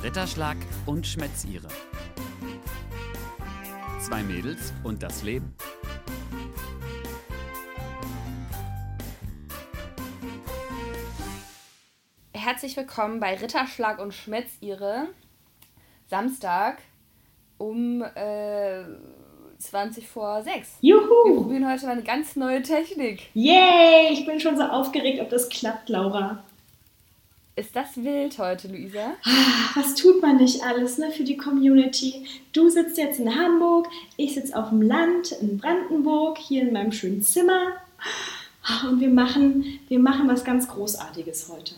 Ritterschlag und Schmätzire. Zwei Mädels und das Leben. Herzlich willkommen bei Ritterschlag und Schmätzire. Samstag um äh, 20 vor 6. Juhu! Wir probieren heute mal eine ganz neue Technik. Yay! Ich bin schon so aufgeregt, ob das klappt, Laura. Ist das wild heute, Luisa? Ah, Was tut man nicht alles ne, für die Community? Du sitzt jetzt in Hamburg, ich sitze auf dem Land in Brandenburg, hier in meinem schönen Zimmer. Ah, Und wir machen, wir machen was ganz Großartiges heute.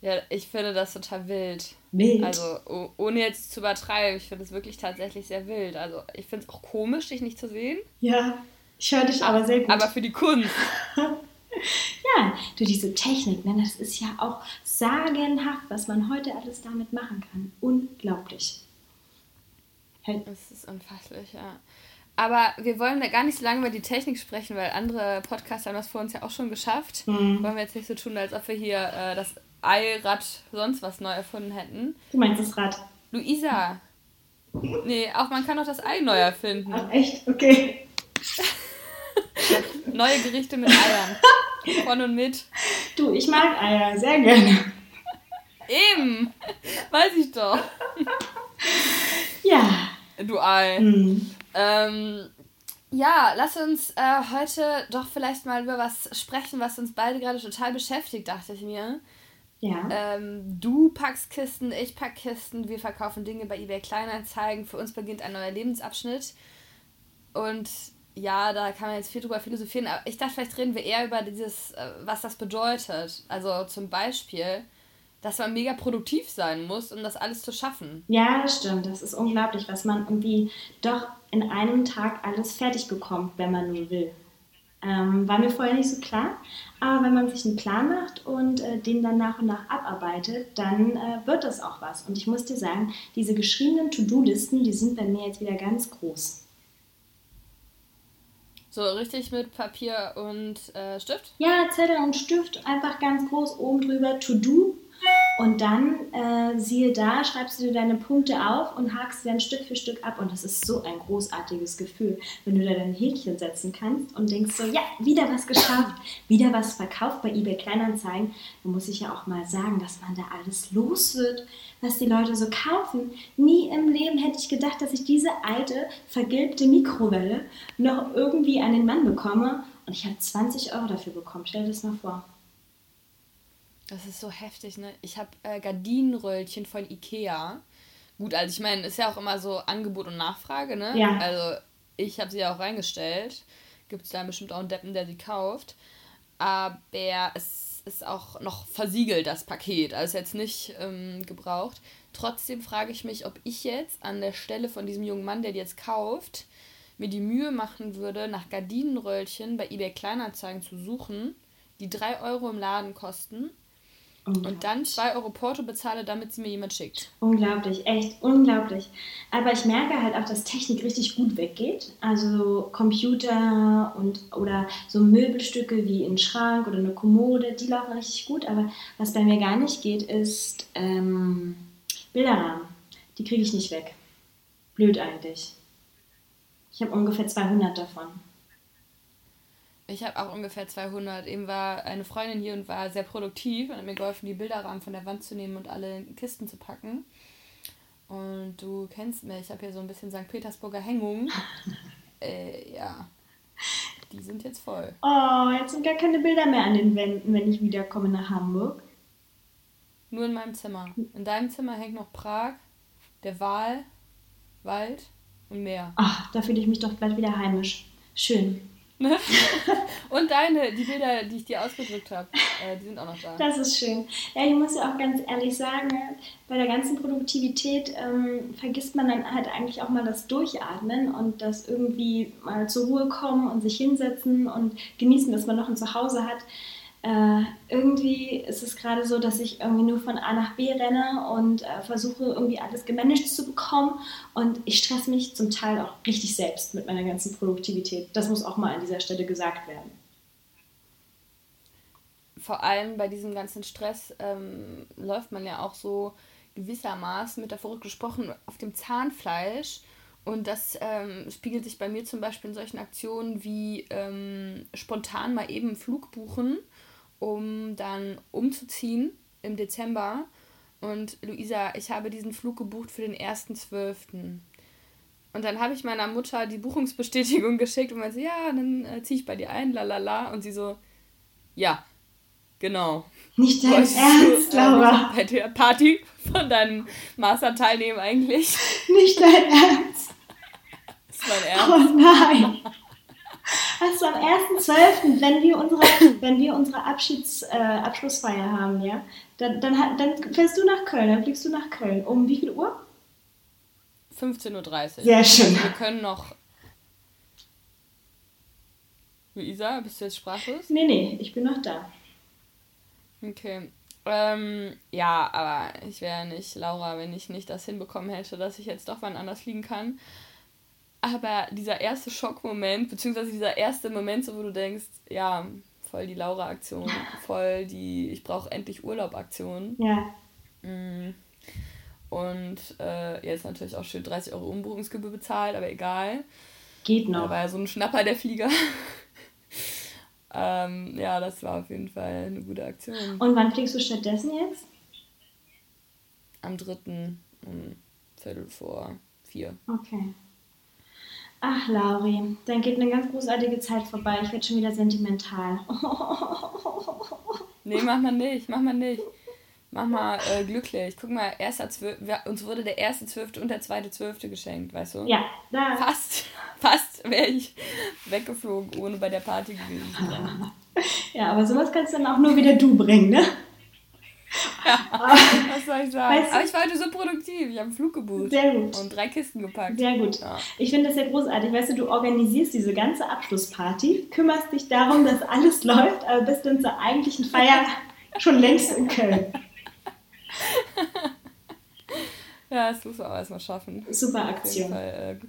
Ja, ich finde das total wild. Wild. Also, oh, ohne jetzt zu übertreiben, ich finde es wirklich tatsächlich sehr wild. Also, ich finde es auch komisch, dich nicht zu sehen. Ja, ich höre dich aber sehr gut. Aber für die Kunst. ja, du, diese Technik, ne, das ist ja auch sagenhaft, was man heute alles damit machen kann. Unglaublich. Hey, Das ist unfasslich, ja. Aber wir wollen da gar nicht so lange über die Technik sprechen, weil andere Podcaster haben das vor uns ja auch schon geschafft. Mhm. Wollen wir jetzt nicht so tun, als ob wir hier äh, das Eirad sonst was neu erfunden hätten. du meinst das Rad. Luisa. Nee, auch man kann doch das Ei neu erfinden. Ach, echt? Okay. Neue Gerichte mit Eiern. Von und mit. Du, ich mag Eier sehr gerne. Eben. Weiß ich doch. Ja. Du Ei. Mhm. Ähm, ja, lass uns äh, heute doch vielleicht mal über was sprechen, was uns beide gerade total beschäftigt, dachte ich mir. Ja. Ähm, du packst Kisten, ich pack Kisten, wir verkaufen Dinge bei eBay Kleinanzeigen. Für uns beginnt ein neuer Lebensabschnitt. Und ja, da kann man jetzt viel drüber philosophieren, aber ich dachte, vielleicht reden wir eher über dieses, äh, was das bedeutet. Also zum Beispiel, dass man mega produktiv sein muss, um das alles zu schaffen. Ja, das stimmt. Das ist unglaublich, was man irgendwie doch in einem Tag alles fertig bekommt, wenn man nur will. Ähm, war mir vorher nicht so klar, aber wenn man sich einen Plan macht und äh, den dann nach und nach abarbeitet, dann äh, wird das auch was. Und ich muss dir sagen, diese geschriebenen To-Do-Listen, die sind bei mir jetzt wieder ganz groß. So richtig mit Papier und äh, Stift. Ja, Zettel und Stift einfach ganz groß oben drüber To-Do. Und dann, äh, siehe da, schreibst du dir deine Punkte auf und hakst sie dann Stück für Stück ab. Und das ist so ein großartiges Gefühl, wenn du da dein Häkchen setzen kannst und denkst so, ja, wieder was geschafft, wieder was verkauft bei eBay Kleinanzeigen. Da muss ich ja auch mal sagen, dass man da alles los wird, was die Leute so kaufen. Nie im Leben hätte ich gedacht, dass ich diese alte, vergilbte Mikrowelle noch irgendwie an den Mann bekomme. Und ich habe 20 Euro dafür bekommen. Stell dir das mal vor. Das ist so heftig, ne? Ich habe äh, Gardinenröllchen von Ikea. Gut, also ich meine, ist ja auch immer so Angebot und Nachfrage, ne? Ja. Also ich habe sie ja auch reingestellt. Gibt es da bestimmt auch einen Deppen, der sie kauft. Aber es ist auch noch versiegelt, das Paket. Also jetzt nicht ähm, gebraucht. Trotzdem frage ich mich, ob ich jetzt an der Stelle von diesem jungen Mann, der die jetzt kauft, mir die Mühe machen würde, nach Gardinenröllchen bei eBay Kleinanzeigen zu suchen, die 3 Euro im Laden kosten und dann 2 Euro Porto bezahle, damit sie mir jemand schickt. Unglaublich, echt unglaublich. Aber ich merke halt auch, dass Technik richtig gut weggeht. Also Computer und oder so Möbelstücke wie ein Schrank oder eine Kommode, die laufen richtig gut. Aber was bei mir gar nicht geht, ist ähm, Bilderrahmen. Die kriege ich nicht weg. Blöd eigentlich. Ich habe ungefähr 200 davon. Ich habe auch ungefähr 200. Eben war eine Freundin hier und war sehr produktiv und hat mir geholfen, die Bilderrahmen von der Wand zu nehmen und alle in Kisten zu packen. Und du kennst mich, ich habe hier so ein bisschen St. Petersburger Hängung. äh, ja. Die sind jetzt voll. Oh, jetzt sind gar keine Bilder mehr an den Wänden, wenn ich wiederkomme nach Hamburg. Nur in meinem Zimmer. In deinem Zimmer hängt noch Prag, der Wal, Wald und Meer. Ach, da fühle ich mich doch bald wieder heimisch. Schön. Und deine, die Bilder, die ich dir ausgedrückt habe, äh, die sind auch noch da. Das ist schön. Ja, ich muss ja auch ganz ehrlich sagen, bei der ganzen Produktivität ähm, vergisst man dann halt eigentlich auch mal das Durchatmen und das irgendwie mal zur Ruhe kommen und sich hinsetzen und genießen, dass man noch ein Zuhause hat. Äh, irgendwie ist es gerade so, dass ich irgendwie nur von A nach B renne und äh, versuche irgendwie alles gemanagt zu bekommen und ich stress mich zum Teil auch richtig selbst mit meiner ganzen Produktivität. Das muss auch mal an dieser Stelle gesagt werden. vor allem bei diesem ganzen Stress ähm, läuft man ja auch so gewissermaßen, metaphorisch gesprochen, auf dem Zahnfleisch. Und das ähm, spiegelt sich bei mir zum Beispiel in solchen Aktionen wie ähm, spontan mal eben Flug buchen, um dann umzuziehen im Dezember. Und Luisa, ich habe diesen Flug gebucht für den 1.12. Und dann habe ich meiner Mutter die Buchungsbestätigung geschickt und meinte, ja, dann äh, ziehe ich bei dir ein, lalala. Und sie so, ja, genau. Nicht dein Wolltest Ernst, du, äh, Laura. bei der Party von deinem Master teilnehmen eigentlich. Nicht dein Ernst. Das ist mein Ernst. Oh nein. Also am 1.12., wenn wir unsere, wenn wir unsere Abschieds, äh, Abschlussfeier haben, ja, dann, dann, dann fährst du nach Köln, dann fliegst du nach Köln. Um wie viel Uhr? 15.30 Uhr. Sehr schön. Wir können noch. Luisa, bist du jetzt sprachlos? Nee, nee, ich bin noch da. Okay. Ähm, ja, aber ich wäre nicht Laura, wenn ich nicht das hinbekommen hätte, dass ich jetzt doch wann anders fliegen kann. Aber dieser erste Schockmoment, beziehungsweise dieser erste Moment, so wo du denkst, ja, voll die Laura-Aktion, voll die Ich brauche endlich Urlaub-Aktion. Ja. Mm. Und äh, jetzt natürlich auch schön 30 Euro Umbuchungsgebühr bezahlt, aber egal. Geht noch. Da war ja so ein Schnapper der Flieger. ähm, ja, das war auf jeden Fall eine gute Aktion. Und wann fliegst du stattdessen jetzt? Am 3. um Viertel vor vier. Okay. Ach, Lauri, dann geht eine ganz großartige Zeit vorbei. Ich werde schon wieder sentimental. nee, mach mal nicht, mach mal nicht. Mach mal äh, glücklich. Guck mal, erster Zwölf, uns wurde der erste Zwölfte und der zweite Zwölfte geschenkt, weißt du? Ja. Da. Fast, fast wäre ich weggeflogen, ohne bei der Party gewesen zu sein. Ja, aber sowas kannst du dann auch nur wieder du bringen, ne? Ja, was soll ich sagen? Weißt du, aber ich war heute so produktiv. Ich habe einen Flug gebucht. Sehr gut. Und drei Kisten gepackt. Sehr gut. Ja. Ich finde das ja großartig. Weißt du, du organisierst diese ganze Abschlussparty, kümmerst dich darum, dass alles läuft, aber bist dann zur eigentlichen Feier schon längst in Köln. ja, das muss man auch erstmal schaffen. Super Aktion. Fall, äh,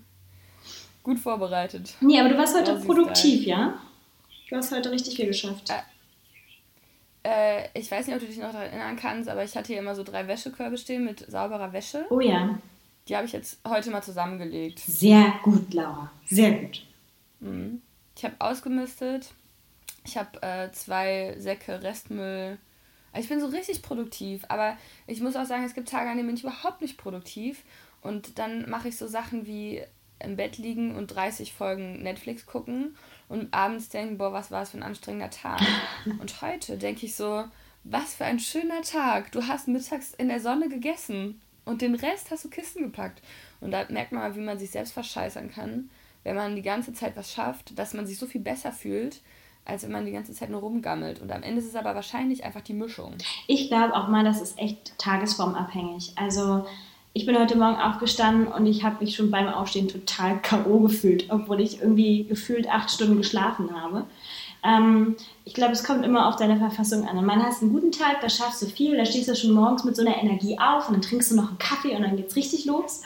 gut vorbereitet. Nee, aber du warst heute produktiv, ja? Du hast heute richtig viel geschafft. Äh, äh, ich weiß nicht, ob du dich noch daran erinnern kannst, aber ich hatte hier immer so drei Wäschekörbe stehen mit sauberer Wäsche. Oh ja. Die habe ich jetzt heute mal zusammengelegt. Sehr gut, Laura. Sehr gut. Mhm. Ich habe ausgemistet. Ich habe äh, zwei Säcke Restmüll ich bin so richtig produktiv, aber ich muss auch sagen, es gibt Tage, an denen bin ich überhaupt nicht produktiv. Und dann mache ich so Sachen wie im Bett liegen und 30 Folgen Netflix gucken und abends denken, boah, was war es für ein anstrengender Tag. Und heute denke ich so, was für ein schöner Tag. Du hast mittags in der Sonne gegessen und den Rest hast du Kisten gepackt. Und da merkt man mal, wie man sich selbst verscheißern kann, wenn man die ganze Zeit was schafft, dass man sich so viel besser fühlt, als wenn man die ganze Zeit nur rumgammelt. Und am Ende ist es aber wahrscheinlich einfach die Mischung. Ich glaube auch mal, das ist echt tagesformabhängig. Also ich bin heute Morgen aufgestanden und ich habe mich schon beim Aufstehen total K.O. gefühlt, obwohl ich irgendwie gefühlt acht Stunden geschlafen habe. Ähm, ich glaube, es kommt immer auf deine Verfassung an. Und man hast einen guten Tag, da schaffst du viel, da stehst du schon morgens mit so einer Energie auf und dann trinkst du noch einen Kaffee und dann geht's richtig los.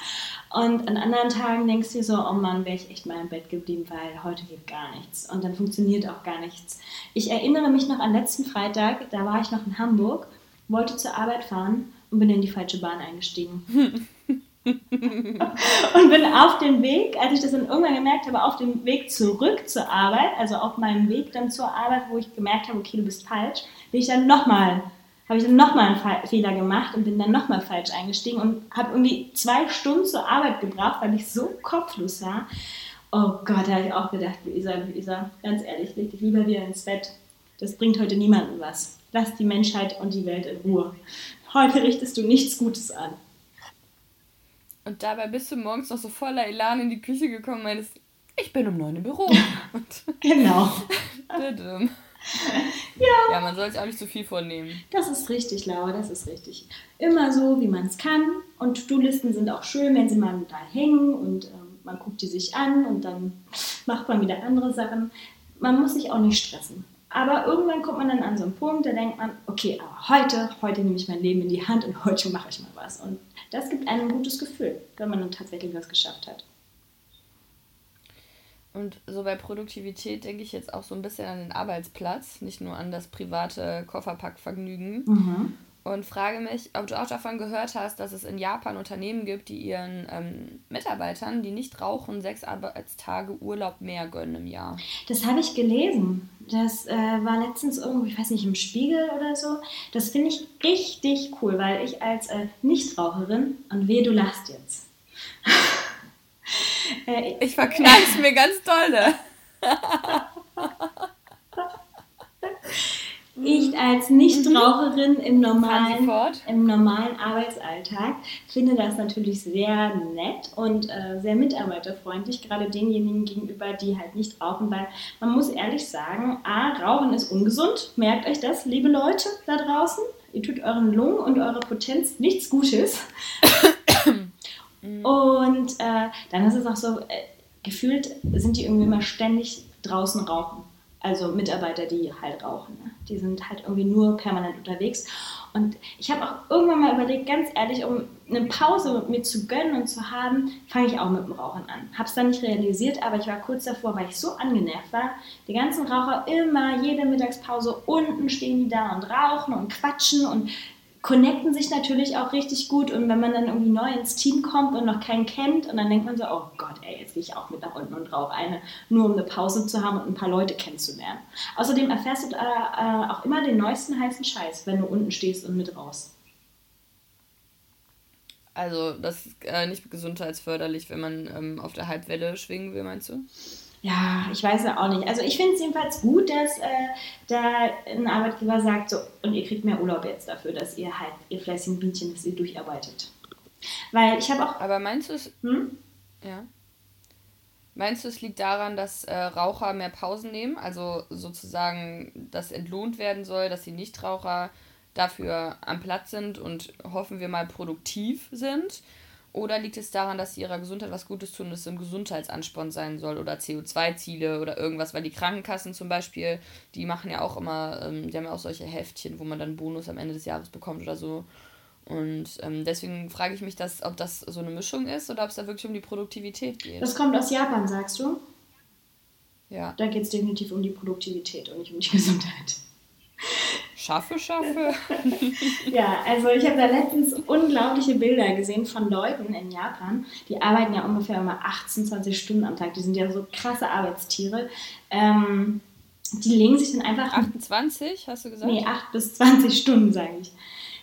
Und an anderen Tagen denkst du dir so, oh Mann, wäre ich echt mal im Bett geblieben, weil heute geht gar nichts. Und dann funktioniert auch gar nichts. Ich erinnere mich noch an letzten Freitag, da war ich noch in Hamburg, wollte zur Arbeit fahren und bin in die falsche Bahn eingestiegen. und bin auf dem Weg, als ich das dann irgendwann gemerkt habe, auf dem Weg zurück zur Arbeit, also auf meinem Weg dann zur Arbeit, wo ich gemerkt habe, okay, du bist falsch, bin ich dann nochmal habe ich dann nochmal einen Fehler gemacht und bin dann nochmal falsch eingestiegen und habe irgendwie zwei Stunden zur Arbeit gebracht, weil ich so kopflos war. Oh Gott, da habe ich auch gedacht, Luisa, Luisa, ganz ehrlich, leg dich lieber wieder ins Bett. Das bringt heute niemandem was. Lass die Menschheit und die Welt in Ruhe. Heute richtest du nichts Gutes an. Und dabei bist du morgens noch so voller Elan in die Küche gekommen und meinst, ich bin um neun im Büro. genau. ja. Ja, man soll sich auch nicht zu viel vornehmen. Das ist richtig, Laura, das ist richtig. Immer so, wie man es kann. Und To-Do-Listen sind auch schön, wenn sie mal da hängen und ähm, man guckt die sich an und dann macht man wieder andere Sachen. Man muss sich auch nicht stressen. Aber irgendwann kommt man dann an so einen Punkt, da denkt man, okay, aber heute, heute nehme ich mein Leben in die Hand und heute mache ich mal was. Und das gibt einem ein gutes Gefühl, wenn man dann tatsächlich was geschafft hat. Und so bei Produktivität denke ich jetzt auch so ein bisschen an den Arbeitsplatz, nicht nur an das private Kofferpackvergnügen. Mhm und frage mich, ob du auch davon gehört hast, dass es in Japan Unternehmen gibt, die ihren ähm, Mitarbeitern, die nicht rauchen, sechs Arbeitstage Urlaub mehr gönnen im Jahr. Das habe ich gelesen. Das äh, war letztens irgendwo, ich weiß nicht, im Spiegel oder so. Das finde ich richtig cool, weil ich als äh, Nichtraucherin, und weh, du lachst jetzt. äh, ich verknall es mir ganz dolle. Ich mhm. als Nichtraucherin mhm. im, normalen, im normalen Arbeitsalltag finde das natürlich sehr nett und äh, sehr mitarbeiterfreundlich, gerade denjenigen gegenüber, die halt nicht rauchen, weil man muss ehrlich sagen, A, Rauchen ist ungesund. Merkt euch das, liebe Leute da draußen. Ihr tut euren Lungen und eurer Potenz nichts Gutes. und äh, dann ist es auch so, äh, gefühlt sind die irgendwie immer ständig draußen rauchen also Mitarbeiter, die halt rauchen. Ne? Die sind halt irgendwie nur permanent unterwegs. Und ich habe auch irgendwann mal überlegt, ganz ehrlich, um eine Pause mit mir zu gönnen und zu haben, fange ich auch mit dem Rauchen an. Habe es dann nicht realisiert, aber ich war kurz davor, weil ich so angenervt war. Die ganzen Raucher immer, jede Mittagspause unten stehen die da und rauchen und quatschen und connecten sich natürlich auch richtig gut und wenn man dann irgendwie neu ins Team kommt und noch keinen kennt und dann denkt man so, oh Gott, ey, jetzt gehe ich auch mit nach unten und rauche eine, nur um eine Pause zu haben und ein paar Leute kennenzulernen. Außerdem erfährst du äh, auch immer den neuesten heißen Scheiß, wenn du unten stehst und mit raus. Also das ist äh, nicht gesundheitsförderlich, wenn man ähm, auf der Halbwelle schwingen will, meinst du? Ja, ich weiß ja auch nicht. Also ich finde es jedenfalls gut, dass äh, da ein Arbeitgeber sagt, so, und ihr kriegt mehr Urlaub jetzt dafür, dass ihr halt, ihr fleißigen Bienchen, dass ihr durcharbeitet. Weil ich habe auch... Aber meinst du es... Hm? Ja. Meinst du, es liegt daran, dass äh, Raucher mehr Pausen nehmen? Also sozusagen, dass entlohnt werden soll, dass die Nichtraucher dafür am Platz sind und hoffen wir mal produktiv sind? Oder liegt es daran, dass sie ihrer Gesundheit was Gutes tun, dass es ein Gesundheitsansporn sein soll oder CO2-Ziele oder irgendwas? Weil die Krankenkassen zum Beispiel, die machen ja auch immer, ähm, die haben ja auch solche Heftchen, wo man dann Bonus am Ende des Jahres bekommt oder so. Und ähm, deswegen frage ich mich, dass, ob das so eine Mischung ist oder ob es da wirklich um die Produktivität geht. Das kommt aus Japan, sagst du? Ja. Da geht es definitiv um die Produktivität und nicht um die Gesundheit. Schaffe, schaffe. ja, also ich habe da letztens unglaubliche Bilder gesehen von Leuten in Japan, die arbeiten ja ungefähr immer 18, 20 Stunden am Tag. Die sind ja so krasse Arbeitstiere. Ähm, die legen sich dann einfach. 28, hast du gesagt? Nee, 8 bis 20 Stunden, sage ich.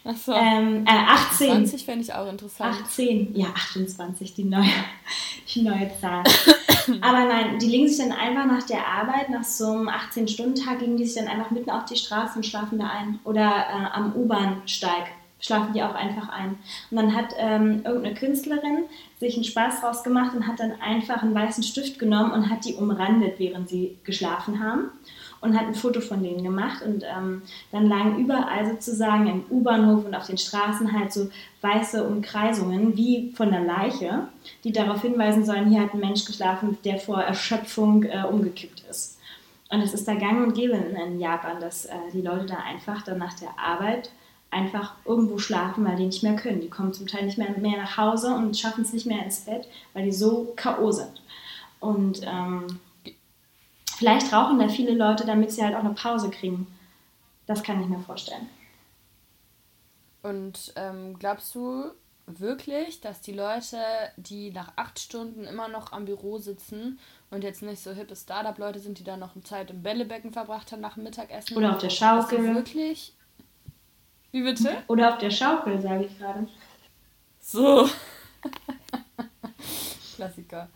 Achso. Ähm, äh, 18. 20 fände ich auch interessant. 18, ja, 28, die neue, die neue Zahl. Aber nein, die legen sich dann einfach nach der Arbeit, nach so einem 18-Stunden-Tag, legen die sich dann einfach mitten auf die Straße und schlafen da ein. Oder äh, am U-Bahn-Steig schlafen die auch einfach ein. Und dann hat ähm, irgendeine Künstlerin sich einen Spaß draus gemacht und hat dann einfach einen weißen Stift genommen und hat die umrandet, während sie geschlafen haben und hat ein Foto von denen gemacht. Und ähm, dann lagen überall sozusagen im U-Bahnhof und auf den Straßen halt so weiße Umkreisungen wie von der Leiche, die darauf hinweisen sollen, hier hat ein Mensch geschlafen, der vor Erschöpfung äh, umgekippt ist. Und es ist da gang und gäbe in Japan, dass äh, die Leute da einfach dann nach der Arbeit einfach irgendwo schlafen, weil die nicht mehr können. Die kommen zum Teil nicht mehr, mehr nach Hause und schaffen es nicht mehr ins Bett, weil die so K.O. sind. Und ähm, Vielleicht rauchen da viele Leute, damit sie halt auch eine Pause kriegen. Das kann ich mir vorstellen. Und ähm, glaubst du wirklich, dass die Leute, die nach acht Stunden immer noch am Büro sitzen und jetzt nicht so hippe Startup-Leute sind, die da noch Zeit im Bällebecken verbracht haben nach dem Mittagessen? Oder auf der Schaukel. Wirklich? Wie bitte? Oder auf der Schaukel, sage ich gerade. So. Klassiker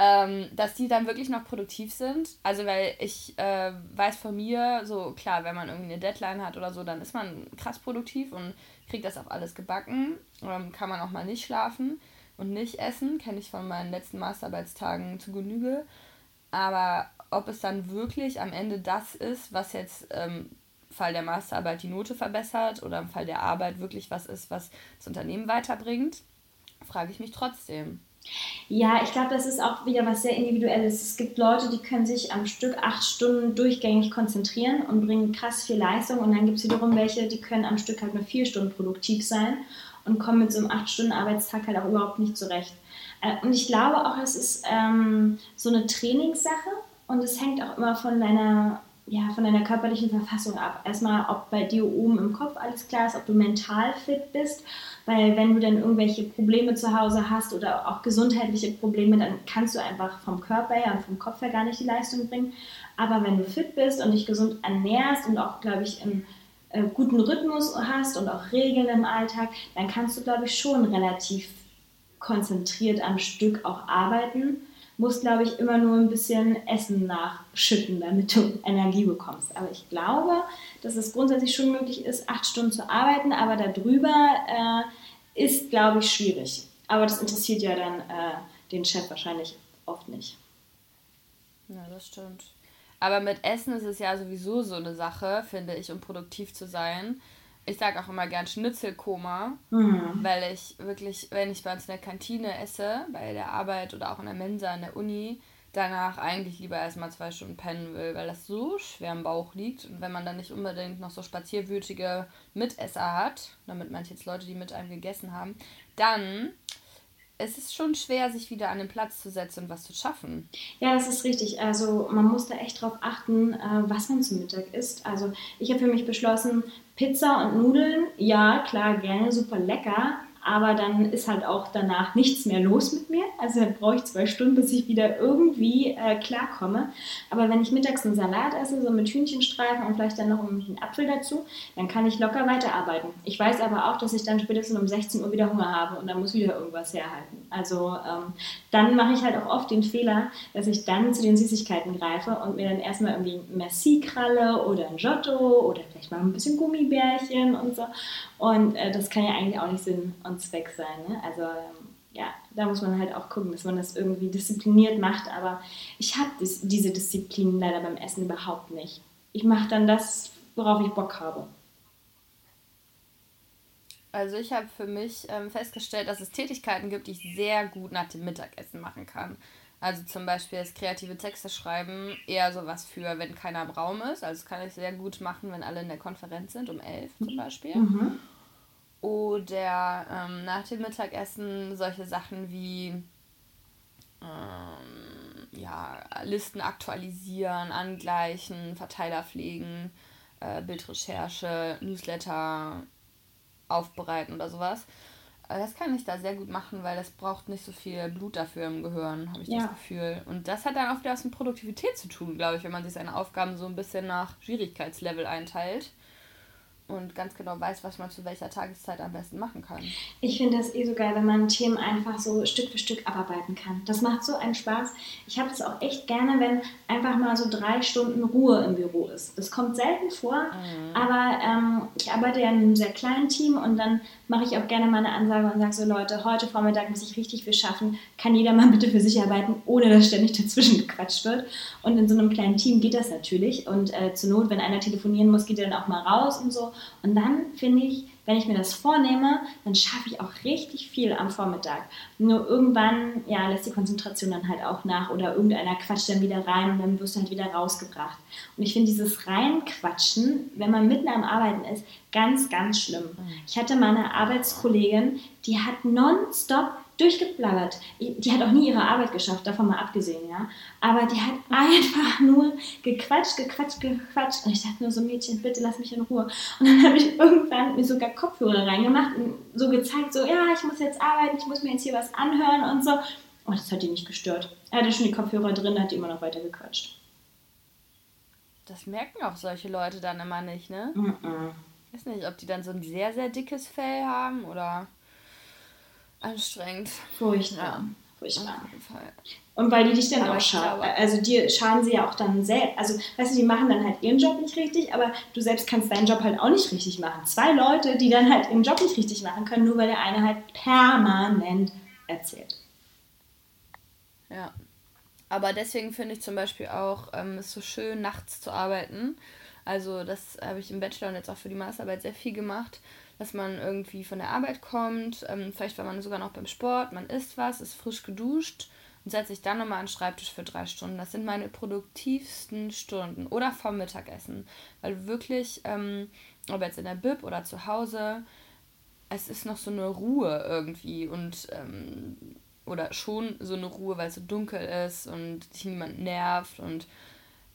ähm, dass die dann wirklich noch produktiv sind. Also, weil ich äh, weiß von mir, so klar, wenn man irgendwie eine Deadline hat oder so, dann ist man krass produktiv und kriegt das auch alles gebacken. Ähm, kann man auch mal nicht schlafen und nicht essen. Kenne ich von meinen letzten Masterarbeitstagen zu Genüge. Aber ob es dann wirklich am Ende das ist, was jetzt ähm, im Fall der Masterarbeit die Note verbessert oder im Fall der Arbeit wirklich was ist, was das Unternehmen weiterbringt, frage ich mich trotzdem. Ja, ich glaube, das ist auch wieder was sehr Individuelles. Es gibt Leute, die können sich am Stück acht Stunden durchgängig konzentrieren und bringen krass viel Leistung. Und dann gibt es wiederum welche, die können am Stück halt nur vier Stunden produktiv sein. und komme mit so einem 8-Stunden-Arbeitstag halt auch überhaupt nicht zurecht. Äh, und ich glaube auch, es ist ähm, so eine Trainingssache und es hängt auch immer von deiner, ja, von deiner körperlichen Verfassung ab. Erstmal, ob bei dir oben im Kopf alles klar ist, ob du mental fit bist. Weil wenn du dann irgendwelche Probleme zu Hause hast oder auch gesundheitliche Probleme, dann kannst du einfach vom Körper her und vom Kopf her gar nicht die Leistung bringen. Aber wenn du fit bist und dich gesund ernährst und auch, glaube ich, einen äh, guten Rhythmus hast und auch Regeln im Alltag, dann kannst du, glaube ich, schon relativ konzentriert am Stück auch arbeiten musst, glaube ich, immer nur ein bisschen Essen nachschütten, damit du Energie bekommst. Aber ich glaube, dass es grundsätzlich schon möglich ist, acht Stunden zu arbeiten, aber darüber äh, ist, glaube ich, schwierig. Aber das interessiert ja dann äh, den Chef wahrscheinlich oft nicht. Ja, das stimmt. Aber mit Essen ist es ja sowieso so eine Sache, finde ich, um produktiv zu sein ich sage auch immer gern Schnitzelkoma, mhm. weil ich wirklich, wenn ich bei uns in der Kantine esse, bei der Arbeit oder auch in der Mensa in der Uni, danach eigentlich lieber erstmal zwei Stunden pennen will, weil das so schwer im Bauch liegt. Und wenn man dann nicht unbedingt noch so spazierwütige Mitesser hat, damit manche jetzt Leute, die mit einem gegessen haben, dann es ist schon schwer, sich wieder an den Platz zu setzen und was zu schaffen. Ja, das ist richtig. Also man muss da echt drauf achten, äh, was man zum Mittag isst. Also ich habe für mich beschlossen, Pizza und Nudeln, ja, klar, gerne, super lecker aber dann ist halt auch danach nichts mehr los mit mir. Also dann brauche ich zwei Stunden, bis ich wieder irgendwie äh, klarkomme. Aber wenn ich mittags einen Salat esse, so mit Hühnchenstreifen und vielleicht dann noch einen Apfel dazu, dann kann ich locker weiterarbeiten. Ich weiß aber auch, dass ich dann spätestens um 16 Uhr wieder Hunger habe und dann muss wieder irgendwas herhalten. Also ähm, dann mache ich halt auch oft den Fehler, dass ich dann zu den Süßigkeiten greife und mir dann erstmal irgendwie Merci-Kralle oder ein Giotto oder vielleicht mal ein bisschen Gummibärchen und so. Und äh, das kann ja eigentlich auch nicht Sinn und Zweck sein. Ne? Also ähm, ja, da muss man halt auch gucken, dass man das irgendwie diszipliniert macht. Aber ich habe diese Disziplin leider beim Essen überhaupt nicht. Ich mache dann das, worauf ich Bock habe. Also ich habe für mich ähm, festgestellt, dass es Tätigkeiten gibt, die ich sehr gut nach dem Mittagessen machen kann. Also zum Beispiel das kreative Texte schreiben, eher sowas für, wenn keiner im Raum ist. Also das kann ich sehr gut machen, wenn alle in der Konferenz sind, um elf zum Beispiel. Mhm. Oder ähm, nach dem Mittagessen solche Sachen wie ähm, ja, Listen aktualisieren, angleichen, Verteiler pflegen, äh, Bildrecherche, Newsletter aufbereiten oder sowas. Das kann ich da sehr gut machen, weil das braucht nicht so viel Blut dafür im Gehirn, habe ich ja. das Gefühl. Und das hat dann auch wieder was mit Produktivität zu tun, glaube ich, wenn man sich seine Aufgaben so ein bisschen nach Schwierigkeitslevel einteilt und ganz genau weiß, was man zu welcher Tageszeit am besten machen kann. Ich finde das eh so geil, wenn man Themen einfach so Stück für Stück abarbeiten kann. Das macht so einen Spaß. Ich habe das auch echt gerne, wenn einfach mal so drei Stunden Ruhe im Büro ist. Das kommt selten vor, mhm. aber ähm, ich arbeite ja in einem sehr kleinen Team und dann mache ich auch gerne mal eine Ansage und sage so, Leute, heute Vormittag muss ich richtig viel schaffen. Kann jeder mal bitte für sich arbeiten, ohne dass ständig dazwischen gequatscht wird. Und in so einem kleinen Team geht das natürlich. Und äh, zur Not, wenn einer telefonieren muss, geht er dann auch mal raus und so. Und dann finde ich, wenn ich mir das vornehme, dann schaffe ich auch richtig viel am Vormittag. Nur irgendwann ja, lässt die Konzentration dann halt auch nach oder irgendeiner quatscht dann wieder rein und dann wirst du halt wieder rausgebracht. Und ich finde dieses Reinquatschen, wenn man mitten am Arbeiten ist, ganz, ganz schlimm. Mhm. Ich hatte mal eine Arbeitskollegin, die hat nonstop durchgeblabbert. Die hat auch nie ihre Arbeit geschafft, davon mal abgesehen, ja. Aber die hat einfach nur gequatscht, gequatscht, gequatscht. Und ich dachte nur so, Mädchen, bitte lass mich in Ruhe. Und dann habe ich irgendwann mir sogar Kopfhörer reingemacht und so gezeigt, so, ja, ich muss jetzt arbeiten, ich muss mir jetzt hier was anhören und so. Und das hat die nicht gestört. Er hatte schon die Kopfhörer drin, hat die immer noch weiter gequatscht. Das merken auch solche Leute dann immer nicht, ne? Mm -mm. Ich weiß nicht, ob die dann so ein sehr, sehr dickes Fell haben oder anstrengend. Furchtbar. Furchtbar. Auf jeden Fall. Und weil die dich dann aber auch schaden. Also dir schaden sie ja auch dann selbst. Also, weißt du, die machen dann halt ihren Job nicht richtig, aber du selbst kannst deinen Job halt auch nicht richtig machen. Zwei Leute, die dann halt ihren Job nicht richtig machen können, nur weil der eine halt permanent erzählt. Ja. Aber deswegen finde ich zum Beispiel auch ähm, es so schön, nachts zu arbeiten. Also das habe ich im Bachelor und jetzt auch für die Masterarbeit sehr viel gemacht, dass man irgendwie von der Arbeit kommt, ähm, vielleicht war man sogar noch beim Sport, man isst was, ist frisch geduscht und setzt sich dann nochmal an den Schreibtisch für drei Stunden. Das sind meine produktivsten Stunden. Oder vom Mittagessen. Weil wirklich, ähm, ob jetzt in der Bib oder zu Hause, es ist noch so eine Ruhe irgendwie und ähm, oder schon so eine Ruhe, weil es so dunkel ist und dich niemand nervt und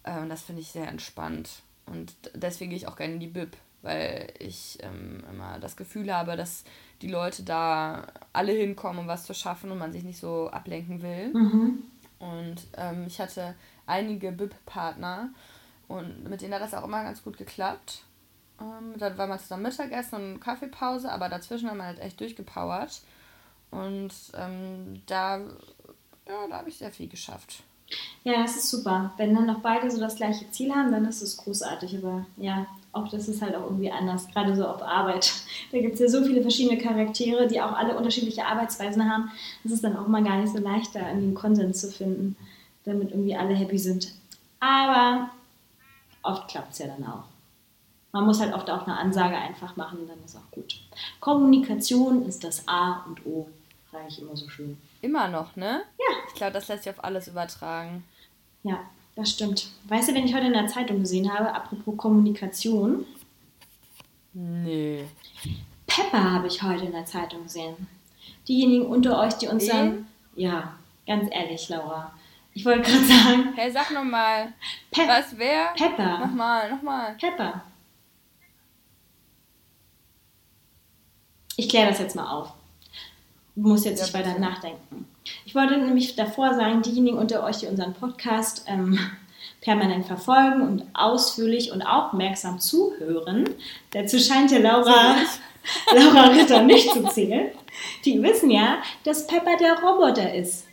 äh, das finde ich sehr entspannt. Und deswegen gehe ich auch gerne in die Bib, weil ich ähm, immer das Gefühl habe, dass die Leute da alle hinkommen, um was zu schaffen und man sich nicht so ablenken will. Mhm. Und ähm, ich hatte einige Bib-Partner und mit denen hat das auch immer ganz gut geklappt. Ähm, dann war man zusammen Mittagessen und Kaffeepause, aber dazwischen haben wir halt echt durchgepowert. Und ähm, da, ja, da habe ich sehr viel geschafft. Ja, das ist super. Wenn dann noch beide so das gleiche Ziel haben, dann ist es großartig. Aber ja, auch das ist halt auch irgendwie anders, gerade so auf Arbeit. Da gibt es ja so viele verschiedene Charaktere, die auch alle unterschiedliche Arbeitsweisen haben. Das ist dann auch mal gar nicht so leicht, da irgendwie einen Konsens zu finden, damit irgendwie alle happy sind. Aber oft klappt es ja dann auch. Man muss halt oft auch eine Ansage einfach machen, dann ist auch gut. Kommunikation ist das A und O, sage ich immer so schön. Immer noch, ne? Ja. Ich glaube, das lässt sich auf alles übertragen. Ja, das stimmt. Weißt du, wenn ich heute in der Zeitung gesehen habe, apropos Kommunikation? Nee. Pepper habe ich heute in der Zeitung gesehen. Diejenigen unter euch, die uns dann. Ja, ganz ehrlich, Laura. Ich wollte gerade sagen. Hey, sag nochmal. Pe was, wer? Pepper. Nochmal, nochmal. Pepper. Ich kläre das jetzt mal auf. Muss jetzt nicht weiter nachdenken. Ich wollte nämlich davor sagen, diejenigen unter euch, die unseren Podcast ähm, permanent verfolgen und ausführlich und aufmerksam zuhören, dazu scheint ja Laura, Laura Ritter nicht zu zählen, die wissen ja, dass Pepper der Roboter ist,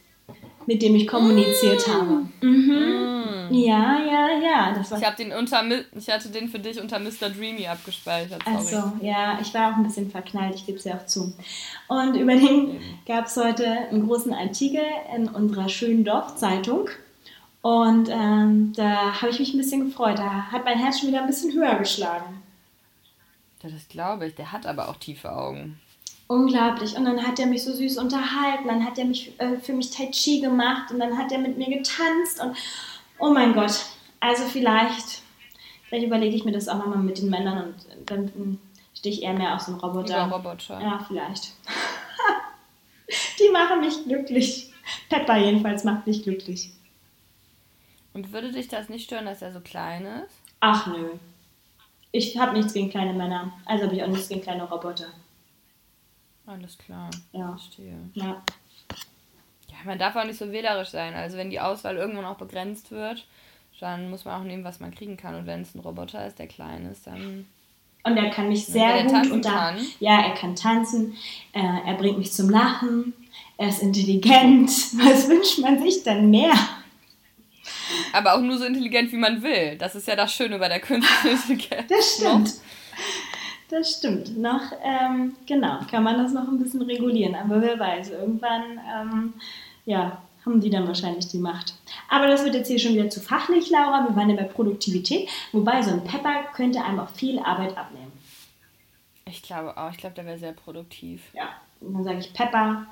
mit dem ich kommuniziert mm. habe. Mhm. Mm. Ja, ja, ja. Das war ich, den unter, ich hatte den für dich unter Mr. Dreamy abgespeichert. Achso, ja, ich war auch ein bisschen verknallt, ich gebe es ja auch zu. Und über den gab es heute einen großen Artikel in unserer schönen Dorfzeitung. Und ähm, da habe ich mich ein bisschen gefreut. Da hat mein Herz schon wieder ein bisschen höher geschlagen. Das glaube ich. Der hat aber auch tiefe Augen. Unglaublich. Und dann hat er mich so süß unterhalten. Dann hat er mich äh, für mich Tai Chi gemacht und dann hat er mit mir getanzt und Oh mein Gott. Also vielleicht, vielleicht überlege ich mir das auch nochmal mit den Männern und dann stehe ich eher mehr auf so einen Roboter. Über Roboter. Ja, vielleicht. Die machen mich glücklich. Pepper jedenfalls macht mich glücklich. Und würde dich das nicht stören, dass er so klein ist? Ach nö. Ich habe nichts gegen kleine Männer. Also habe ich auch nichts gegen kleine Roboter. Alles klar. Ja. Verstehe. Ja man darf auch nicht so wählerisch sein. Also wenn die Auswahl irgendwann auch begrenzt wird, dann muss man auch nehmen, was man kriegen kann. Und wenn es ein Roboter ist, der klein ist, dann. Und er kann mich sehr gut unter. Ja, er kann tanzen, äh, er bringt mich zum Lachen, er ist intelligent. Was wünscht man sich denn mehr? Aber auch nur so intelligent, wie man will. Das ist ja das Schöne bei der künstlichen Intelligenz. Das stimmt. Das stimmt. Noch, ähm, genau, kann man das noch ein bisschen regulieren. Aber wer weiß, irgendwann ähm, ja, haben die dann wahrscheinlich die Macht. Aber das wird jetzt hier schon wieder zu fachlich, Laura. Wir waren ja bei Produktivität. Wobei so ein Pepper könnte einem auch viel Arbeit abnehmen. Ich glaube auch. Ich glaube, der wäre sehr produktiv. Ja. Und dann sage ich, Pepper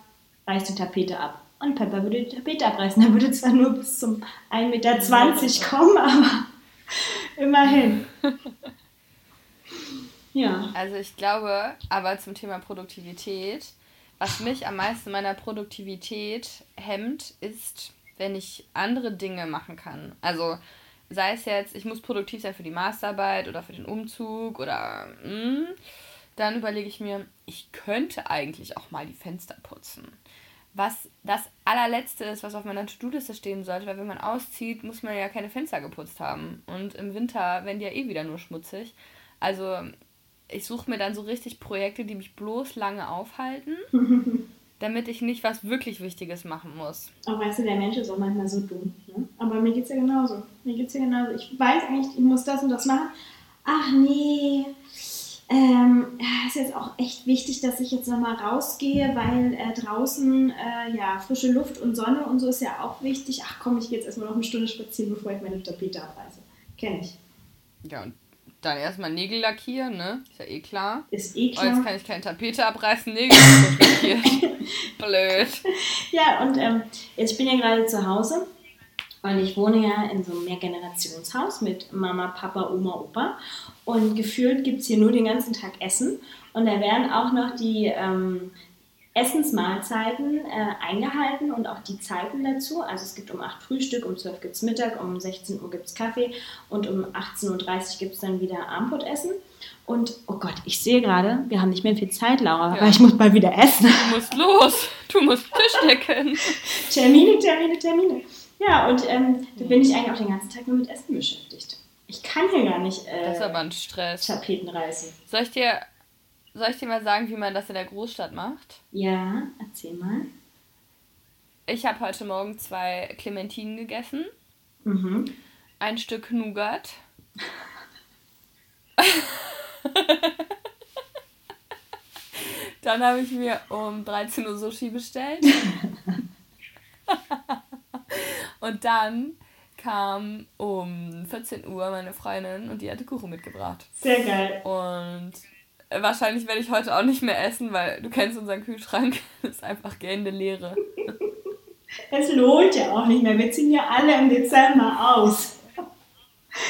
reißt die Tapete ab. Und Pepper würde die Tapete abreißen. Er würde zwar nur bis zum 1,20 Meter kommen, aber immerhin. ja. Also ich glaube, aber zum Thema Produktivität, was mich am meisten meiner Produktivität hemmt, ist, wenn ich andere Dinge machen kann. Also sei es jetzt, ich muss produktiv sein für die Masterarbeit oder für den Umzug oder mh, hm, dann überlege ich mir, ich könnte eigentlich auch mal die Fenster putzen. Was das allerletzte ist, was auf meiner To-Do-Liste stehen sollte, weil wenn man auszieht, muss man ja keine Fenster geputzt haben. Und im Winter werden die ja eh wieder nur schmutzig. Also ich suche mir dann so richtig Projekte, die mich bloß lange aufhalten, damit ich nicht was wirklich Wichtiges machen muss. Aber weißt du, der Mensch ist auch manchmal so dumm. Ne? Aber mir geht es ja genauso. Mir geht's ja genauso. Ich weiß eigentlich, ich muss das und das machen. Ach nee, ähm, ist jetzt auch echt wichtig, dass ich jetzt nochmal rausgehe, weil äh, draußen äh, ja frische Luft und Sonne und so ist ja auch wichtig. Ach komm, ich gehe jetzt erstmal noch eine Stunde spazieren, bevor ich meine Tapete abreiße. Kenne ich. Ja, und dann erstmal Nägel lackieren, ne? Ist ja eh klar. Ist eh klar. Oh, jetzt kann ich keine Tapete abreißen, Nägel lackiert. Blöd. Ja, und ähm, jetzt, ich bin ja gerade zu Hause Und ich wohne ja in so einem Mehrgenerationshaus mit Mama, Papa, Oma, Opa. Und gefühlt gibt es hier nur den ganzen Tag Essen. Und da werden auch noch die ähm, Essensmahlzeiten äh, eingehalten und auch die Zeiten dazu. Also es gibt um 8 Frühstück, um 12 gibt es Mittag, um 16 Uhr gibt es Kaffee und um 18.30 Uhr gibt es dann wieder Abendbrotessen. Und oh Gott, ich sehe gerade, wir haben nicht mehr viel Zeit, Laura, ja. weil ich muss mal wieder essen. Du musst los, du musst Tisch decken. Termine, Termine, Termine. Ja, und ähm, da bin ich eigentlich auch den ganzen Tag nur mit Essen beschäftigt. Ich kann hier gar nicht äh, das ist aber ein Stress. Tapeten reißen. Soll ich dir soll ich dir mal sagen, wie man das in der Großstadt macht? Ja, erzähl mal. Ich habe heute Morgen zwei Clementinen gegessen. Mhm. Ein Stück Nougat. Dann habe ich mir um 13 Uhr Sushi bestellt. und dann kam um 14 Uhr meine Freundin und die hatte Kuchen mitgebracht. Sehr geil. Und wahrscheinlich werde ich heute auch nicht mehr essen, weil du kennst unseren Kühlschrank. Das ist einfach gähnende Leere. Es lohnt ja auch nicht mehr. Wir ziehen ja alle im Dezember aus.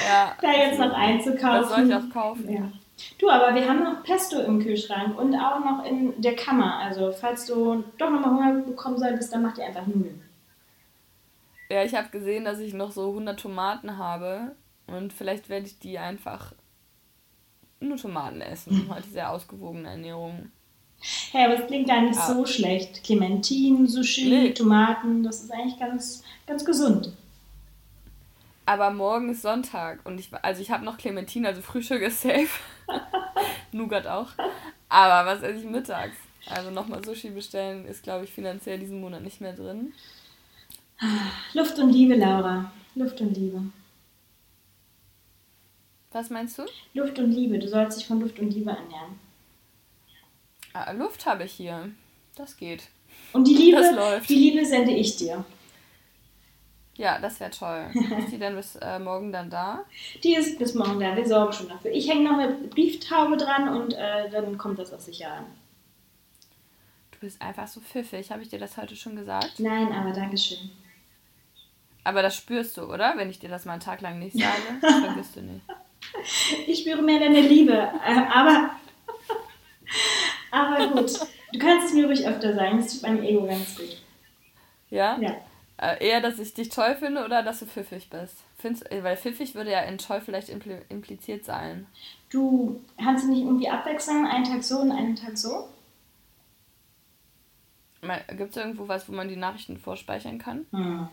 Ja. Da jetzt noch einzukaufen. Das soll ich auch kaufen. Ja. Du, aber wir haben noch Pesto im Kühlschrank und auch noch in der Kammer. Also, falls du doch nochmal Hunger bekommen solltest, dann mach dir einfach Nudeln. Ja, ich habe gesehen, dass ich noch so 100 Tomaten habe und vielleicht werde ich die einfach nur Tomaten essen. Heute sehr ausgewogene Ernährung. Hey, aber es klingt gar nicht ja. so schlecht. Clementinen, Sushi, nee. Tomaten, das ist eigentlich ganz, ganz gesund. Aber morgen ist Sonntag und ich, also ich habe noch Clementine, also Frühstück ist safe. Nougat auch. Aber was esse ich mittags? Also nochmal Sushi bestellen ist, glaube ich, finanziell diesen Monat nicht mehr drin. Luft und Liebe, Laura. Luft und Liebe. Was meinst du? Luft und Liebe. Du sollst dich von Luft und Liebe ernähren. Ah, Luft habe ich hier. Das geht. Und die Liebe, das läuft. die Liebe sende ich dir. Ja, das wäre toll. ist die denn bis äh, morgen dann da? Die ist bis morgen da. Wir sorgen schon dafür. Ich hänge noch eine Brieftaube dran und äh, dann kommt das auch sicher an. Du bist einfach so pfiffig. Habe ich dir das heute schon gesagt? Nein, aber Dankeschön. Aber das spürst du, oder? Wenn ich dir das mal einen Tag lang nicht sage, vergisst du nicht. Ich spüre mehr deine Liebe. Äh, aber, aber gut. Du kannst es mir ruhig öfter sagen. Das tut meinem Ego ganz gut. Ja? Ja. Äh, eher, dass ich dich toll finde oder dass du pfiffig bist? Findest, äh, weil pfiffig würde ja in toll vielleicht impl impliziert sein. Du kannst du nicht irgendwie abwechseln, einen Tag so und einen Tag so? Gibt es irgendwo was, wo man die Nachrichten vorspeichern kann? Hm.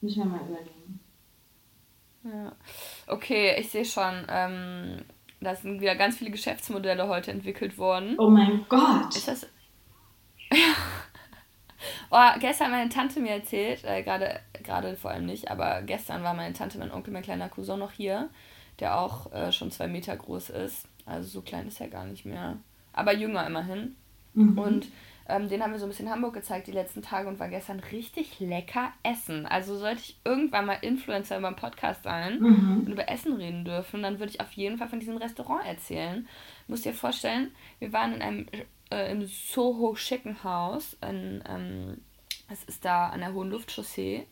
Müssen wir mal überlegen. Ja. Okay, ich sehe schon, ähm, da sind wieder ganz viele Geschäftsmodelle heute entwickelt worden. Oh mein Gott! Ist das. oh, gestern hat meine Tante mir erzählt, äh, gerade gerade vor allem nicht, aber gestern war meine Tante, mein Onkel, mein kleiner Cousin noch hier, der auch äh, schon zwei Meter groß ist. Also so klein ist er gar nicht mehr. Aber jünger immerhin. Mhm. Und ähm, den haben wir so ein bisschen in Hamburg gezeigt die letzten Tage und war gestern richtig lecker essen. Also sollte ich irgendwann mal Influencer über einen Podcast sein mhm. und über Essen reden dürfen, dann würde ich auf jeden Fall von diesem Restaurant erzählen. Du musst dir vorstellen, wir waren in einem äh, im Soho Chicken House. In, ähm, das ist da an der Hohen Luftchaussee.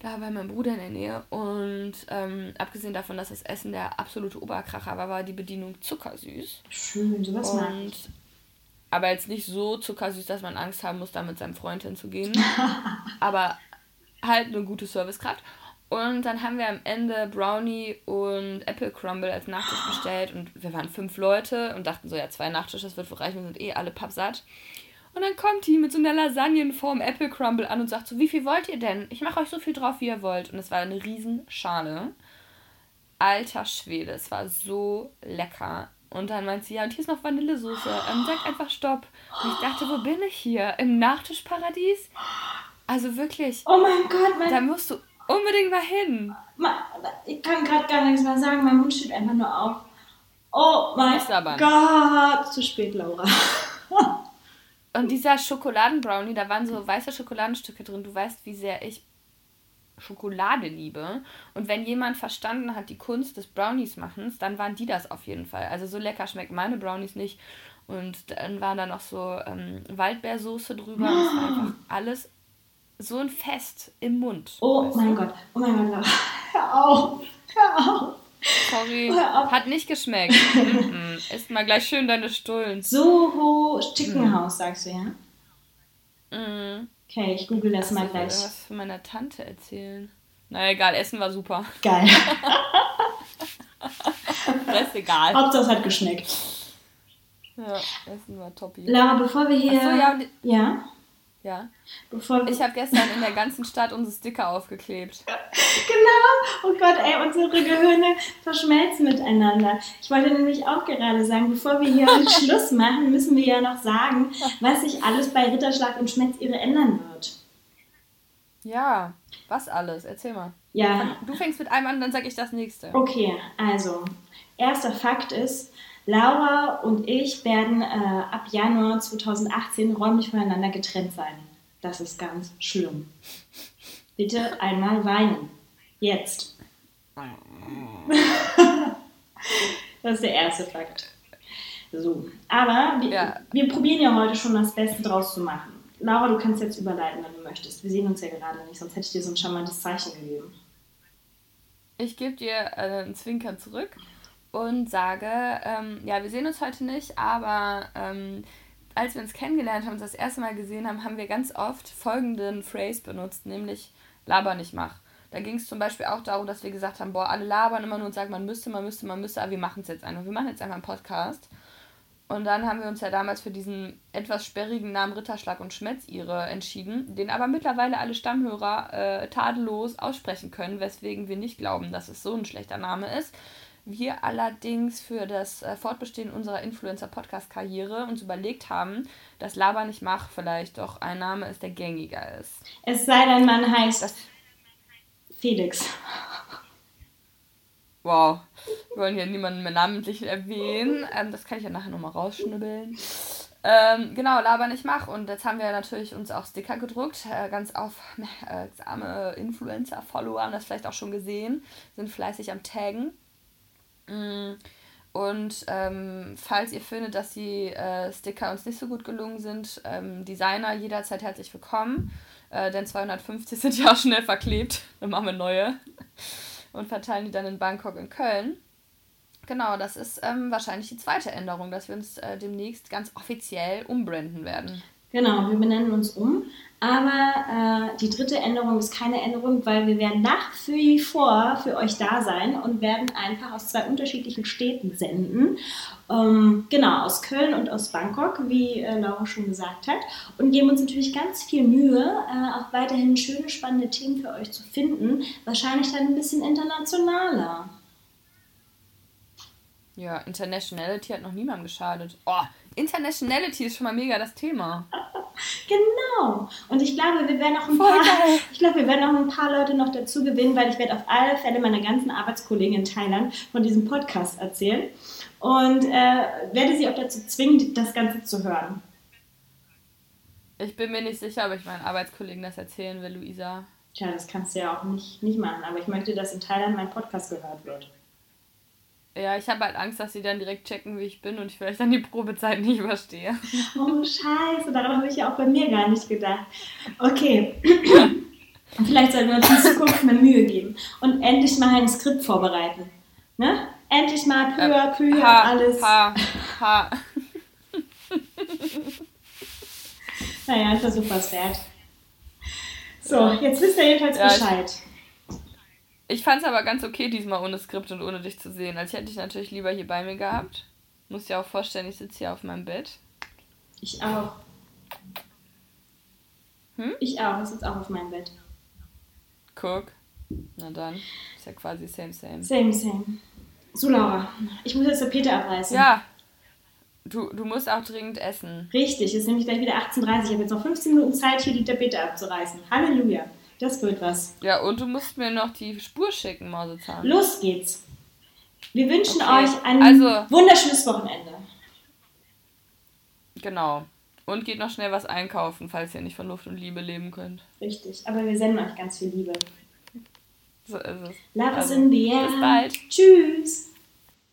Da war mein Bruder in der Nähe und ähm, abgesehen davon, dass das Essen der absolute Oberkracher war, war die Bedienung zuckersüß. Schön, sowas und, aber jetzt nicht so zuckersüß, dass man Angst haben muss, da mit seinem Freund hinzugehen. aber halt eine gute Servicekraft. Und dann haben wir am Ende Brownie und Apple Crumble als Nachtisch bestellt. Und wir waren fünf Leute und dachten so, ja, zwei Nachtische, das wird wohl reichen, wir sind eh alle pappsatt. Und dann kommt die mit so einer Lasagnenform Apple Crumble an und sagt so, wie viel wollt ihr denn? Ich mache euch so viel drauf, wie ihr wollt. Und es war eine Riesenschale. Alter Schwede, es war so lecker. Und dann meint sie, ja, und hier ist noch Vanillesoße. Ähm, sag einfach Stopp. Und ich dachte, wo bin ich hier? Im Nachtischparadies? Also wirklich. Oh mein Gott, mein... Da musst du unbedingt mal hin. Ich kann gerade gar nichts mehr sagen. Mein Mund steht einfach nur auf. Oh mein Gott. Zu spät, Laura. und dieser Schokoladenbrownie, da waren so weiße Schokoladenstücke drin. Du weißt, wie sehr ich Schokolade liebe. Und wenn jemand verstanden hat, die Kunst des Brownies-Machens, dann waren die das auf jeden Fall. Also so lecker schmecken meine Brownies nicht. Und dann war da noch so ähm, Waldbeersoße drüber. Und es war einfach alles so ein Fest im Mund. Oh weißt mein du? Gott, oh mein Gott, hör auf, hör auf. Sorry, hat nicht geschmeckt. Isst mal gleich schön deine Stullen. Soho Chicken House, sagst du, ja? Mhm. Okay, ich google das mal Ich will gleich. irgendwas von meiner Tante erzählen. Na egal, Essen war super. Geil. Das ist egal. Hauptsache es hat geschmeckt. Ja, Essen war toppi. Laura, bevor wir hier... Ach so, ja, ja? Ja. Bevor. Ich habe gestern in der ganzen Stadt unsere Sticker aufgeklebt. Genau. Oh Gott, ey, unsere Gehirne verschmelzen miteinander. Ich wollte nämlich auch gerade sagen, bevor wir hier Schluss machen, müssen wir ja noch sagen, was sich alles bei Ritterschlag und Schmetz ihre ändern wird. Ja, was alles? Erzähl mal. Ja, Du fängst mit einem an, dann sag ich das nächste. okay, also, erster Fakt ist, Laura und ich werden äh, ab Januar 2018 räumlich voneinander getrennt sein. Das ist ganz schlimm. Bitte einmal weinen. Jetzt. Das ist der erste Fakt. So, aber wir, Ja. wir probieren ja heute schon das Beste draus zu machen. Laura, du kannst jetzt überleiten, wenn du möchtest. Wir sehen uns ja gerade nicht, sonst hätte ich dir so ein charmantes Zeichen gegeben. Ich gebe dir äh, einen Zwinker zurück und sage, ähm, ja, wir sehen uns heute nicht, aber ähm, als wir uns kennengelernt haben und das erste Mal gesehen haben, haben wir ganz oft folgenden Phrase benutzt, nämlich laber nicht mach. Da ging es zum Beispiel auch darum, dass wir gesagt haben, boah, alle labern immer nur und sagen, man müsste, man müsste, man müsste, aber wir machen es jetzt einfach. Wir machen jetzt einfach einen Podcast. Und dann haben wir uns ja damals für diesen etwas sperrigen Namen Ritterschlag und Schmetzire entschieden, den aber mittlerweile alle Stammhörer äh, tadellos aussprechen können, weswegen wir nicht glauben, dass es so ein schlechter Name ist. Wir allerdings für das äh, Fortbestehen unserer Influencer-Podcast-Karriere uns überlegt haben, dass Laber nicht mach vielleicht doch ein Name ist, der gängiger ist. Es sei denn, man heißt Das, Felix. wow, wir wollen hier niemanden mehr namentlich erwähnen. Ähm, das kann ich ja nachher nochmal rausschnibbeln. Ähm, genau, Laber nicht mach. Und jetzt haben wir natürlich uns auch Sticker gedruckt. Äh, ganz aufmerksame Influencer-Follower haben das vielleicht auch schon gesehen, sind fleißig am Taggen. Mm, Und ähm, falls ihr findet, dass die äh, Sticker uns nicht so gut gelungen sind, ähm, Designer jederzeit herzlich willkommen. Äh, denn 250 sind ja auch schnell verklebt. Dann machen wir neue. Und verteilen die dann in Bangkok und Köln. Genau, das ist ähm, wahrscheinlich die zweite Änderung, dass wir uns äh, demnächst ganz offiziell umbranden werden. Genau, wir benennen uns um. Aber äh, die dritte Änderung ist keine Änderung, weil wir werden nach wie vor für euch da sein und werden einfach aus zwei unterschiedlichen Städten senden. Ähm, genau, aus Köln und aus Bangkok, wie äh, Laura schon gesagt hat. Und geben uns natürlich ganz viel Mühe, äh, auch weiterhin schöne, spannende Themen für euch zu finden. Wahrscheinlich dann ein bisschen internationaler. Ja, Internationality hat noch niemandem geschadet. Oh, Internationality ist schon mal mega das Thema. Genau. Und ich glaube, wir werden auch ein Voll paar, geil. ich glaube, wir werden auch ein paar Leute noch dazu gewinnen, weil ich werde auf alle Fälle meiner ganzen Arbeitskollegen in Thailand von diesem Podcast erzählen und äh, werde sie auch dazu zwingen, das Ganze zu hören. Ich bin mir nicht sicher, ob ich meinen Arbeitskollegen das erzählen will, Luisa. Tja, das kannst du ja auch nicht, nicht machen, aber ich möchte, dass in Thailand mein Podcast gehört wird. Ja, ich habe halt Angst, dass sie dann direkt checken, wie ich bin und ich vielleicht dann die Probezeit nicht überstehe. Oh, scheiße, daran habe ich ja auch bei mir gar nicht gedacht. Okay. Vielleicht sollten wir uns in Zukunft mehr Mühe geben und endlich mal ein Skript vorbereiten. Ne? Endlich mal peu à peu Äh, ha, alles. Ha, ha. Naja, ein Versuch was wert. So, jetzt wisst ihr jedenfalls Ja, Bescheid. Ich fand es aber ganz okay diesmal ohne Skript und ohne dich zu sehen. Ich hätte dich natürlich lieber hier bei mir gehabt. Muss dir auch vorstellen, ich sitze hier auf meinem Bett. Ich auch. Hm? Ich auch, ich sitze auch auf meinem Bett. Guck. Na dann. Ist ja quasi same, same. Same, same. So, Laura, ich muss jetzt der Peter abreißen. Ja. Du, du musst auch dringend essen. Richtig, es ist nämlich gleich wieder 18.30 Uhr. Ich habe jetzt noch 15 Minuten Zeit, hier die Tapete abzureißen. Halleluja. Das wird was. Ja, und du musst mir noch die Spur schicken, Mausezahn. Los geht's. Wir wünschen Okay, euch ein also- wunderschönes Wochenende. Genau. Und geht noch schnell was einkaufen, falls ihr nicht von Luft und Liebe leben könnt. Richtig, aber wir senden euch ganz viel Liebe. So ist es. Love is Also, in the air. bis bald. Tschüss.